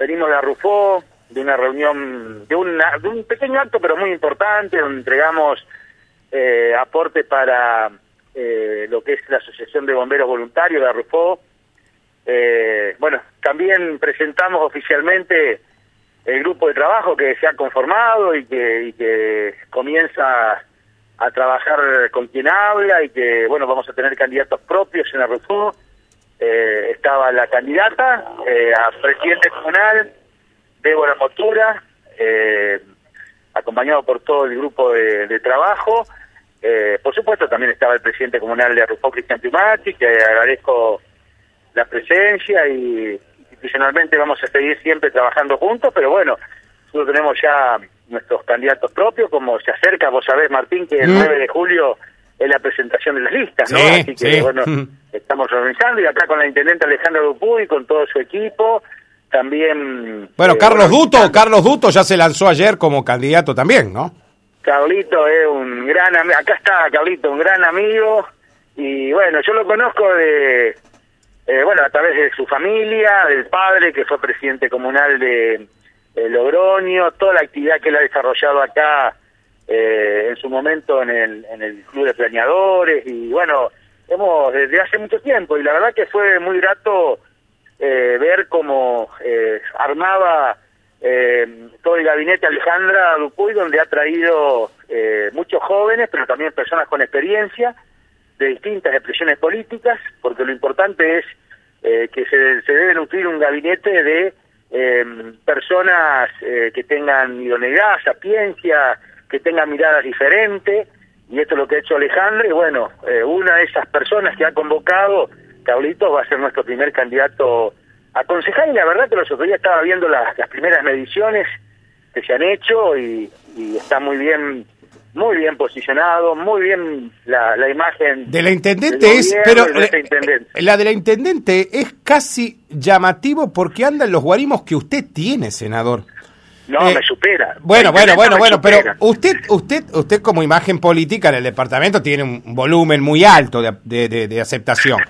venimos de Arrufó, de una reunión, de, un pequeño acto pero muy importante, donde entregamos eh, aporte para eh, lo que es la Asociación de Bomberos Voluntarios de Arrufó. Eh, bueno, también presentamos oficialmente el grupo de trabajo que se ha conformado y que, y que comienza a trabajar con quien habla y que, bueno, vamos a tener candidatos propios en Arrufó. Eh, estaba la candidata eh, a presidente comunal, Débora Motura, eh, acompañado por todo el grupo de, trabajo. Eh, por supuesto, también estaba el presidente comunal de Arrufó, Cristian Tumati, que agradezco la presencia y institucionalmente vamos a seguir siempre trabajando juntos, pero bueno, nosotros tenemos ya nuestros candidatos propios, como se acerca, vos sabés, Martín, que el 9 mm. de julio es la presentación de las listas, ¿no? Así que, bueno, mm. estamos organizando y acá con la intendente Alejandra Dupuy, con todo su equipo, también... Bueno, eh, Carlos Duto, Carlos Duto ya se lanzó ayer como candidato también, ¿no? Carlito es un gran amigo, acá está Carlito, un gran amigo, y bueno, yo lo conozco de, eh, bueno, a través de su familia, del padre que fue presidente comunal de Logroño, toda la actividad que él ha desarrollado acá eh, en su momento en el, en el club de planeadores y bueno, hemos desde hace mucho tiempo y la verdad que fue muy grato eh, ver cómo eh, armaba todo el gabinete Alejandra Dupuy donde ha traído muchos jóvenes pero también personas con experiencia de distintas expresiones políticas porque lo importante es que se, se debe nutrir un gabinete de personas que tengan idoneidad, sapiencia, que tenga miradas diferentes, y esto es lo que ha hecho Alejandro, y bueno, eh, una de esas personas que ha convocado, Carlitos, va a ser nuestro primer candidato a concejal, y la verdad que los otros días estaba viendo las, primeras mediciones que se han hecho, y, está muy bien muy bien posicionado, muy bien la, la imagen de la intendente es, pero la de la intendente es casi llamativo porque andan los guarimos que usted tiene, senador. No, eh, me supera. Bueno, bueno, bueno, bueno, pero usted, usted, usted como imagen política en el departamento tiene un volumen muy alto de, de, aceptación.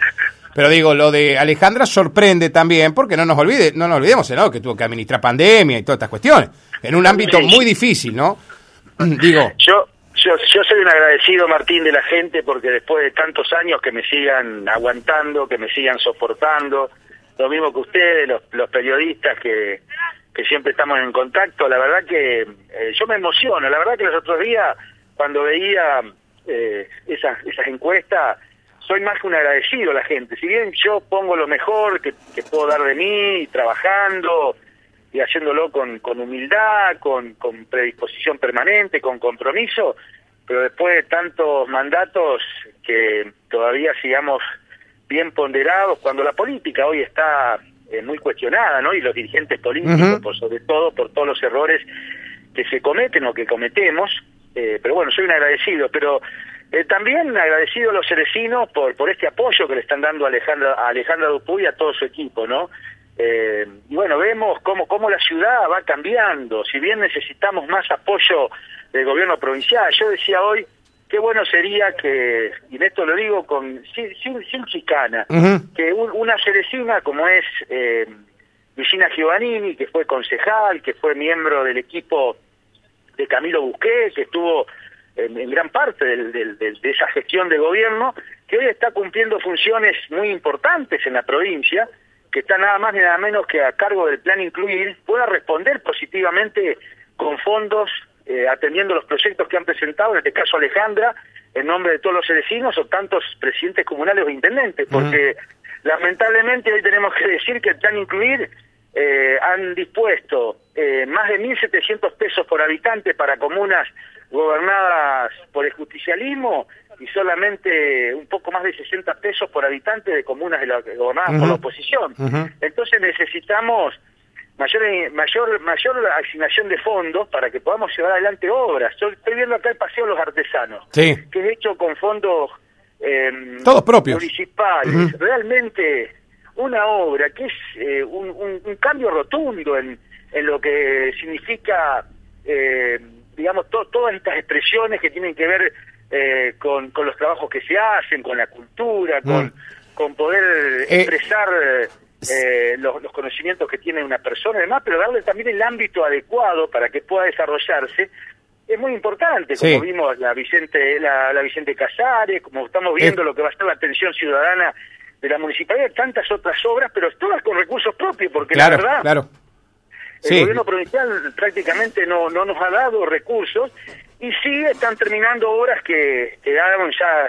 Pero digo, lo de Alejandra sorprende también, porque no nos olvide, no nos olvidemos, ¿no? que tuvo que administrar pandemia y todas estas cuestiones, en un ámbito muy difícil, ¿no? digo. Yo, yo, yo soy un agradecido, Martín, de la gente, porque después de tantos años que me sigan aguantando, que me sigan soportando, lo mismo que ustedes, los, los periodistas que que siempre estamos en contacto. La verdad que eh, yo me emociono. La verdad que los otros días, cuando veía eh, esas, encuestas, soy más que un agradecido a la gente. Si bien yo pongo lo mejor que, puedo dar de mí, trabajando y haciéndolo con, humildad, con predisposición permanente, con compromiso, pero después de tantos mandatos que todavía sigamos bien ponderados, cuando la política hoy está eh, muy cuestionada, ¿no? Y los dirigentes políticos, por sobre todo por todos los errores que se cometen o que cometemos. Eh, pero bueno, soy un agradecido, pero eh, también agradecido a los cerecinos por, por este apoyo que le están dando a Alejandra, a Alejandra Dupuy y a todo su equipo, ¿no? y bueno, vemos cómo, cómo la ciudad va cambiando, si bien necesitamos más apoyo del gobierno provincial. Yo decía hoy, qué bueno sería que, y en esto lo digo con sin, sin, chicana, que una cerecina como es eh, Vicina Giovannini, que fue concejal, que fue miembro del equipo de Camilo Busqué, que estuvo en, gran parte de esa gestión de gobierno, que hoy está cumpliendo funciones muy importantes en la provincia, que está nada más ni nada menos que a cargo del plan incluir, pueda responder positivamente con fondos eh, atendiendo los proyectos que han presentado, en este caso Alejandra, en nombre de todos los vecinos o tantos presidentes comunales o intendentes, porque lamentablemente hoy tenemos que decir que el plan incluir eh, han dispuesto eh, más de 1.700 pesos por habitante para comunas gobernadas por el justicialismo y solamente un poco más de 60 pesos por habitante de comunas gobernadas por la oposición. Entonces necesitamos mayor mayor mayor asignación de fondos para que podamos llevar adelante obras. Yo estoy viendo acá el Paseo de los Artesanos, que es hecho con fondos eh, Todos propios. municipales. Realmente una obra que es eh, un, un, cambio rotundo en, en lo que significa, eh, digamos, todas estas expresiones que tienen que ver eh, con, con los trabajos que se hacen, con la cultura, con, con poder expresar eh, los, conocimientos que tiene una persona y demás, pero darle también el ámbito adecuado para que pueda desarrollarse es muy importante, como vimos la Vicente la, Vicente Casares, como estamos viendo lo que va a ser la atención ciudadana de la municipalidad, tantas otras obras, pero todas con recursos propios, porque la verdad, claro. el gobierno provincial prácticamente no, no nos ha dado recursos y sí están terminando obras que quedaron ya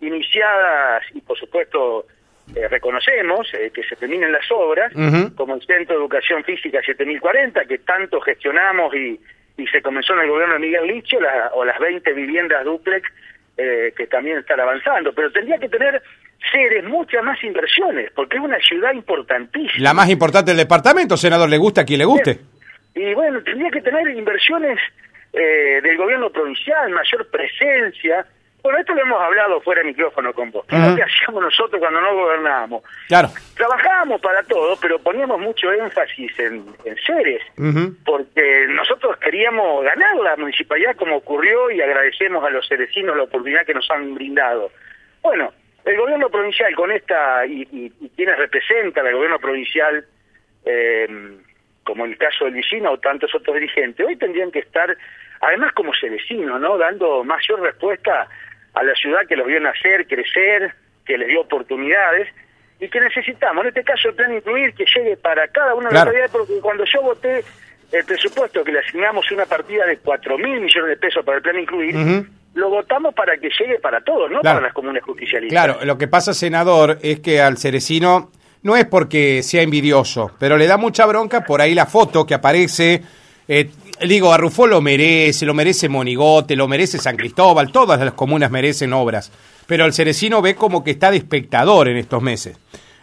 iniciadas y por supuesto eh, reconocemos eh, que se terminen las obras, como el Centro de Educación Física 7040, que tanto gestionamos y, y se comenzó en el gobierno de Miguel Licho, o las 20 viviendas duplex eh, que también están avanzando, pero tendría que tener seres muchas más inversiones, porque es una ciudad importantísima. La más importante del departamento, senador, le gusta a quien le guste. Y bueno, tendría que tener inversiones eh, del gobierno provincial, mayor presencia, bueno, esto lo hemos hablado fuera de micrófono con vos. ¿Qué es lo que hacíamos nosotros cuando no gobernábamos? Claro. Trabajábamos para todo, pero poníamos mucho énfasis en, seres, porque nosotros queríamos ganar la municipalidad como ocurrió y agradecemos a los cerecinos la oportunidad que nos han brindado. Bueno, el gobierno provincial con esta, y, y, quienes representan al gobierno provincial, eh, como el caso del Vicino o tantos otros dirigentes, hoy tendrían que estar, además como cerecinos, ¿no? Dando mayor respuesta a la ciudad que los vio nacer, crecer, que les dio oportunidades y que necesitamos, en este caso el plan incluir, que llegue para cada una de las ciudades, porque cuando yo voté el presupuesto que le asignamos una partida de 4 mil millones de pesos para el plan incluir, lo votamos para que llegue para todos, no para las comunes justicialistas. Claro, lo que pasa, senador, es que al cerecino no es porque sea envidioso, pero le da mucha bronca por ahí la foto que aparece. Eh, digo, Arrufó lo merece, lo merece Monigote, lo merece San Cristóbal, todas las comunas merecen obras, pero el Cerecino ve como que está de espectador en estos meses.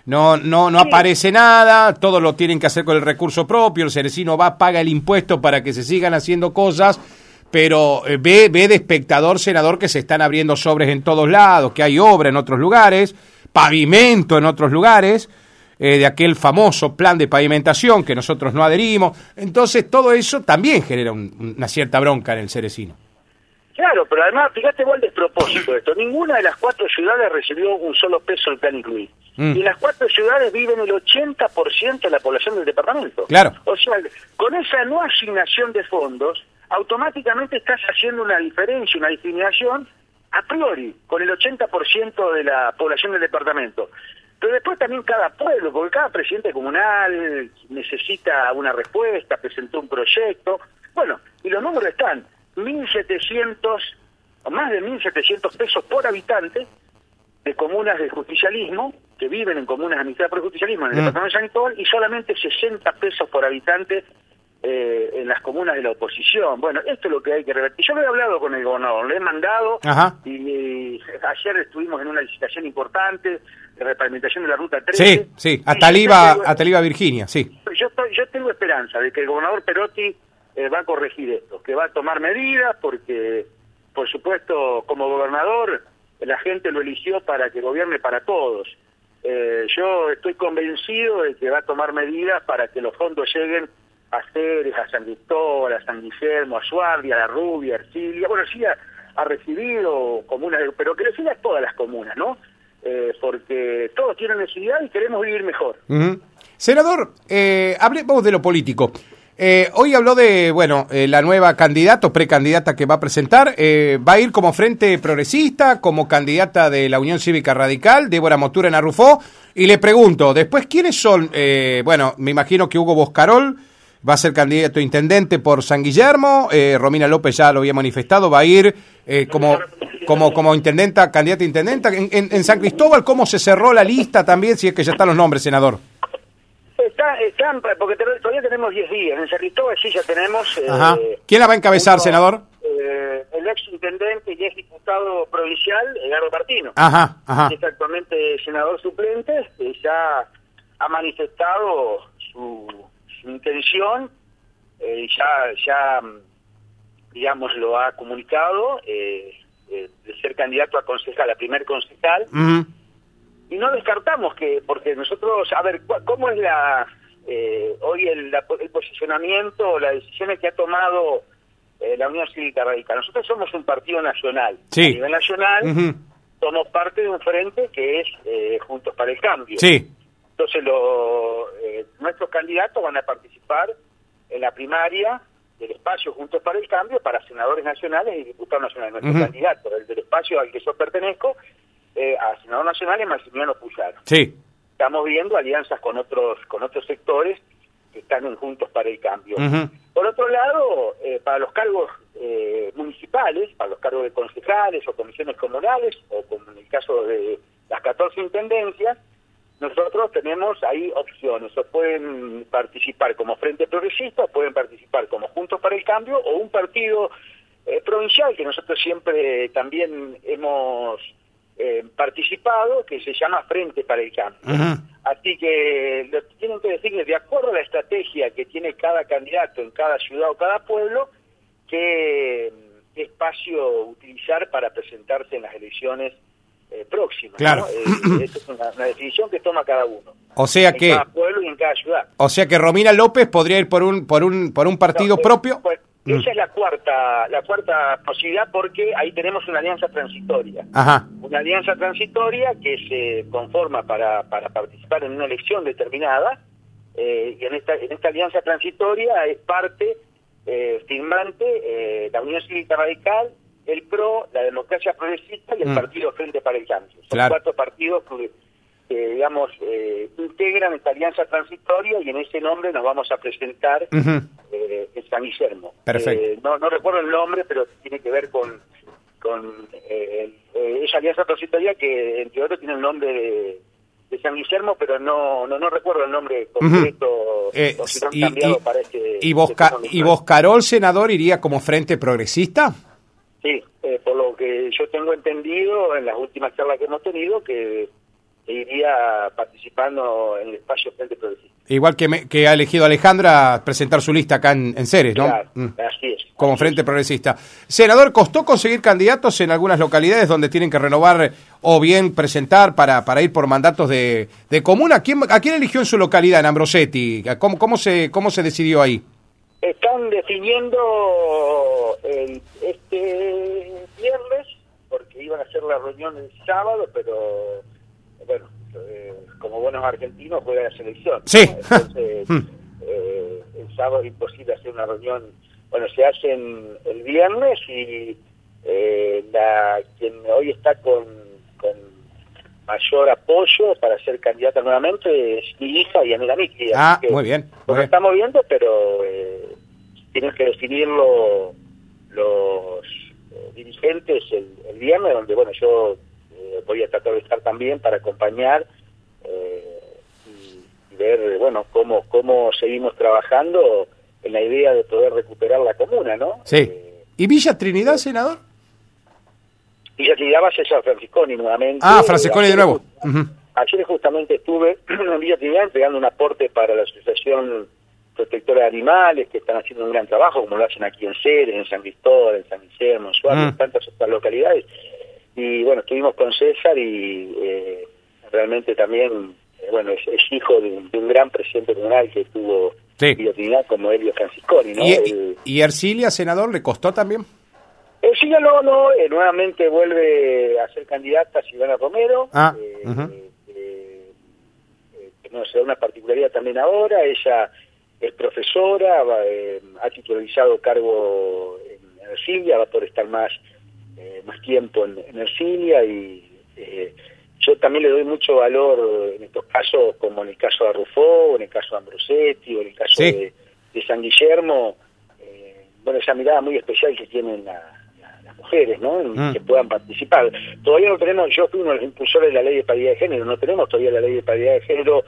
No, no, no aparece nada, todo lo tienen que hacer con el recurso propio, el Cerecino va, paga el impuesto para que se sigan haciendo cosas, pero eh, ve, ve de espectador, senador, que se están abriendo sobres en todos lados, que hay obra en otros lugares, pavimento en otros lugares, eh, de aquel famoso plan de pavimentación que nosotros no adherimos. Entonces, todo eso también genera una cierta bronca en el cerecino. Claro, pero además, fíjate igual despropósito esto. Ninguna de las cuatro ciudades recibió un solo peso del plan incluir. Mm. Y en las cuatro ciudades viven el 80% de la población del departamento. Claro. O sea, con esa no asignación de fondos, automáticamente estás haciendo una diferencia, una discriminación a priori con el 80% de la población del departamento. Pero después también cada pueblo, porque cada presidente comunal necesita una respuesta, presentó un proyecto. Bueno, y los números están, 1.700, o más de 1.700 pesos por habitante de comunas de justicialismo, que viven en comunas administradas por el justicialismo en el mm. departamento de San Cristóbal, y solamente 60 pesos por habitante eh, en las comunas de la oposición. Bueno, esto es lo que hay que revertir. Yo lo he hablado con el gobernador, le he mandado y, ayer estuvimos en una licitación importante de repavimentación de la ruta 13. Sí, sí, a Taliba, a Taliba, Virginia, sí. Yo, yo tengo esperanza de que el gobernador Perotti eh, va a corregir esto, que va a tomar medidas porque, por supuesto, como gobernador, la gente lo eligió para que gobierne para todos. Eh, yo estoy convencido de que va a tomar medidas para que los fondos lleguen a Ceres, a San Cristóbal, a San Guillermo, a Suardia, a La Rubia, a Ercilia. Bueno, sí ha, recibido comunas, pero que le todas las comunas, ¿no? Eh, porque todos tienen necesidad y queremos vivir mejor. Senador, eh, hablemos de lo político. Eh, hoy habló de, bueno, eh, la nueva candidata o precandidata que va a presentar. va a ir como Frente Progresista, como candidata de la Unión Cívica Radical, Débora Motura en Arrufó. Y le pregunto, después, ¿quiénes son? bueno, me imagino que Hugo Boscarol va a ser candidato a intendente por San Guillermo, eh, Romina López ya lo había manifestado, va a ir eh, como, como, como intendenta, candidata a intendenta. En, en, San Cristóbal, ¿cómo se cerró la lista también, si es que ya están los nombres, senador? Está, están, porque todavía tenemos 10 días. En San Cristóbal sí ya tenemos... Eh, ¿Quién la va a encabezar, senador? Eh, el ex intendente y ex diputado provincial, Edgardo Martino. Ajá, ajá. Que es actualmente senador suplente, que ya ha manifestado su intención, eh, ya, ya, digamos, lo ha comunicado, eh, eh, de ser candidato a concejal, a primer concejal. Y no descartamos que, porque nosotros, a ver, ¿cómo es la hoy el, el posicionamiento, las decisiones que ha tomado la Unión Cívica Radical? Nosotros somos un partido nacional. A nivel nacional, somos parte de un frente que es Juntos para el Cambio. Sí Entonces, lo, eh, nuestros candidatos van a participar en la primaria del espacio Juntos para el Cambio para senadores nacionales y diputados nacionales. Nuestro candidato, el del espacio al que yo pertenezco, eh, a senador nacional es Maximiliano Puyaro. Sí. Estamos viendo alianzas con otros con otros sectores que están en Juntos para el Cambio. Por otro lado, eh, para los cargos eh, municipales, para los cargos de concejales o comisiones comunales, o como en el caso de las 14 intendencias, nosotros tenemos ahí opciones, o pueden participar como Frente Progresista, pueden participar como Juntos para el Cambio, o un partido eh, provincial que nosotros siempre también hemos eh, participado, que se llama Frente para el Cambio. Así que lo tienen que decirles, de acuerdo a la estrategia que tiene cada candidato en cada ciudad o cada pueblo, qué espacio utilizar para presentarse en las elecciones eh, próxima. Claro. Eh, es una, decisión que toma cada uno. O sea en que cada pueblo y en cada ciudad. O sea que Romina López podría ir por un por un por un partido propio. Pues, mm. esa es la cuarta la cuarta posibilidad porque ahí tenemos una alianza transitoria. Ajá. Una alianza transitoria que se conforma para, para participar en una elección determinada eh, y en esta en esta alianza transitoria es parte eh, firmante eh, la Unión Cívica Radical el PRO, la Democracia Progresista y el mm. Partido Frente para el Cambio. Son cuatro partidos que, digamos, eh, integran esta alianza transitoria y en ese nombre nos vamos a presentar eh, en San Guillermo. Perfecto. Eh, no, no recuerdo el nombre, pero tiene que ver con, con esa alianza transitoria que, entre otros, tiene el nombre de de San Guillermo, pero no no, no recuerdo el nombre completo. y, y, para este, y, ¿Y Boscarol, senador, iría como Frente Progresista? Sí, eh, por lo que yo tengo entendido en las últimas charlas que hemos tenido, que, iría participando en el espacio Frente Progresista. Igual que, que ha elegido Alejandra presentar su lista acá en, en Ceres, ¿no? Claro, mm. así es. Como Frente Progresista. Senador, ¿costó conseguir candidatos en algunas localidades donde tienen que renovar o bien presentar para, para ir por mandatos de, de comuna? ¿A quién, ¿A quién eligió en su localidad, en Ambrosetti? ¿Cómo, cómo, se, ¿Cómo se decidió ahí? Están definiendo el, este viernes, porque iban a hacer la reunión el sábado, pero bueno, eh, como buenos argentinos juega la selección. Sí. Entonces, hmm. eh, el sábado es imposible hacer una reunión. Bueno, se hacen el viernes y eh, la quien hoy está con, con mayor apoyo para ser candidata nuevamente es mi hija y Anela Miki. Ah, muy bien. Lo estamos viendo, pero eh, tienen que decidirlo los eh, dirigentes el, viernes, donde bueno yo eh, voy a tratar de estar también para acompañar y, ver bueno cómo cómo seguimos trabajando en la idea de poder recuperar la comuna, ¿no? Sí. ¿Y Villa Trinidad, senador? Villa Trinidad va a ser San Francisconi nuevamente. Ah, Francisconi de nuevo. Ayer justamente estuve en Villa Trinidad entregando un aporte para la Asociación Protectora de Animales, que están haciendo un gran trabajo, como lo hacen aquí en Ceres, en San Cristóbal, en San Guillermo, en Suárez, en tantas otras localidades. Y bueno, estuvimos con César y eh, realmente también, eh, bueno, es, hijo de un, gran presidente comunal que tuvo sí. como Elio Francisconi, ¿no? ¿Y, ¿Y Ercilia, senador, le costó también? Ercilia no, no, eh, nuevamente vuelve a ser candidata Silvana Romero. Ah, no sé, una particularidad también ahora, ella es profesora, eh, ha titularizado cargo en Ercilia, va a poder estar más, eh, más tiempo en, en Ercilia y eh, yo también le doy mucho valor en estos casos, como en el caso de Arrufó, en el caso de Ambrosetti, o en el caso de, San Guillermo, bueno, esa mirada muy especial que tienen las mujeres, ¿no? Mm. Que puedan participar. Todavía no tenemos, yo fui uno de los impulsores de la ley de paridad de género, no tenemos todavía la ley de paridad de género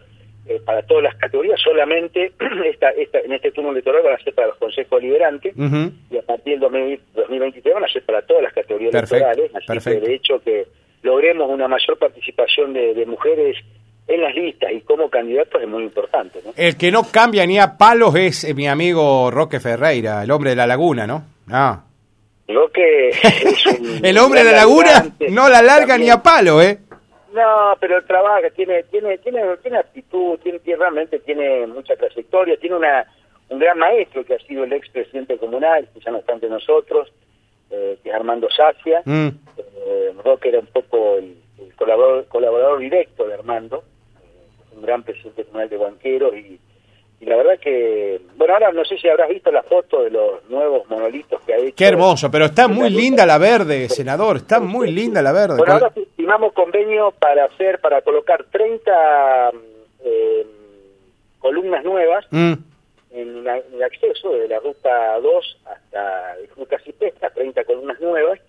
eh, para todas las categorías, solamente esta, esta, en este turno electoral van a ser para los consejos deliberantes y a partir del 2023 van a ser para todas las categorías electorales. Así que de hecho que logremos una mayor participación de, mujeres en las listas y como candidatos es muy importante. El que no cambia ni a palos es eh, mi amigo Roque Ferreira, el hombre de la laguna, ¿no? No. Roque el hombre de la laguna no la larga ni a palo, ¿eh? No, pero trabaja, tiene, tiene, tiene, tiene actitud, tiene, realmente tiene mucha trayectoria, tiene una, un gran maestro que ha sido el ex presidente comunal, que ya no está entre nosotros, eh, que es Armando Sacia. Mm. Eh, Roque era un poco el, colaborador, colaborador directo de Armando, eh, un gran presidente comunal de banqueros y, la verdad que, bueno, ahora no sé si habrás visto la foto de los nuevos monolitos que ha hecho. Qué hermoso, pero está muy linda la verde, senador, está muy linda la verde. Bueno, ahora firmamos convenio para hacer, para colocar 30 eh, columnas nuevas. Mm en, el acceso de la ruta 2 hasta Ruta Pesca, 30 columnas nuevas,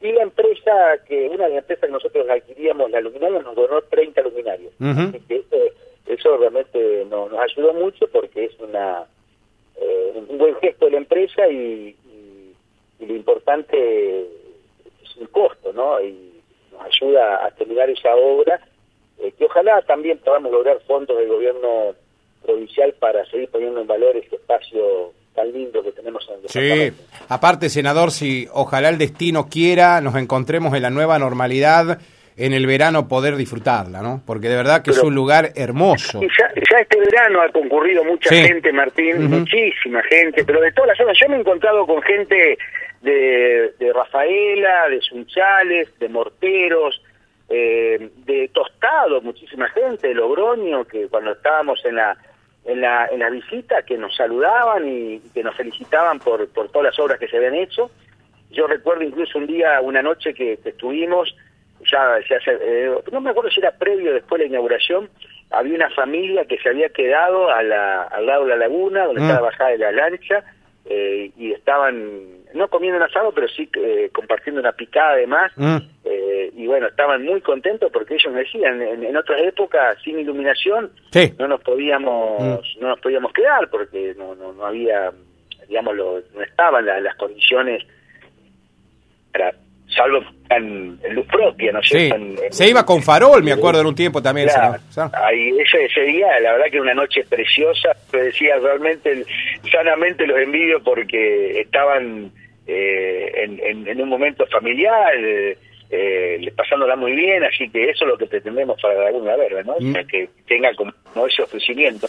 y la empresa, que una de las empresas que nosotros adquiríamos la luminaria nos donó 30 luminarios. eso, realmente nos ayudó mucho porque es una eh, un buen gesto de la empresa y, lo importante es el costo, ¿no? Y ayuda a terminar esa obra, eh, que ojalá también podamos lograr fondos del gobierno provincial para seguir poniendo en valor este espacio tan lindo que tenemos en el Sí, aparte, senador, si ojalá el destino quiera, nos encontremos en la nueva normalidad en el verano poder disfrutarla, ¿no? Porque de verdad que es un lugar hermoso. ya, este verano ha concurrido mucha gente, Martín, muchísima gente, pero de todas las zonas. Yo me he encontrado con gente de, de Rafaela, de Sunchales, de Morteros, eh, de Tostado, muchísima gente, de Logroño, que cuando estábamos en la en la, en la visita que nos saludaban y, que nos felicitaban por, por todas las obras que se habían hecho. Yo recuerdo incluso un día, una noche que, estuvimos, ya, ya eh, no me acuerdo si era previo o después de la inauguración, había una familia que se había quedado a la, al lado de la laguna, donde mm. estaba bajada de la lancha, eh, y estaban no comiendo un asado, pero sí eh, compartiendo una picada además. Mm. Eh, y bueno, estaban muy contentos porque ellos me decían, en, otras épocas sin iluminación no nos podíamos mm. no nos podíamos quedar porque no, no, no había, digamos, no estaban las condiciones para salvo en, luz propia, ¿no sé se iba con farol, me acuerdo, en un tiempo también. ahí, ese, ese día, la verdad que era una noche preciosa, me decía realmente, sanamente los envidio porque estaban eh, en, un momento familiar, eh, pasándola muy bien, así que eso es lo que pretendemos para la Laguna Verde, ¿no? Mm. Que tenga como ese ofrecimiento.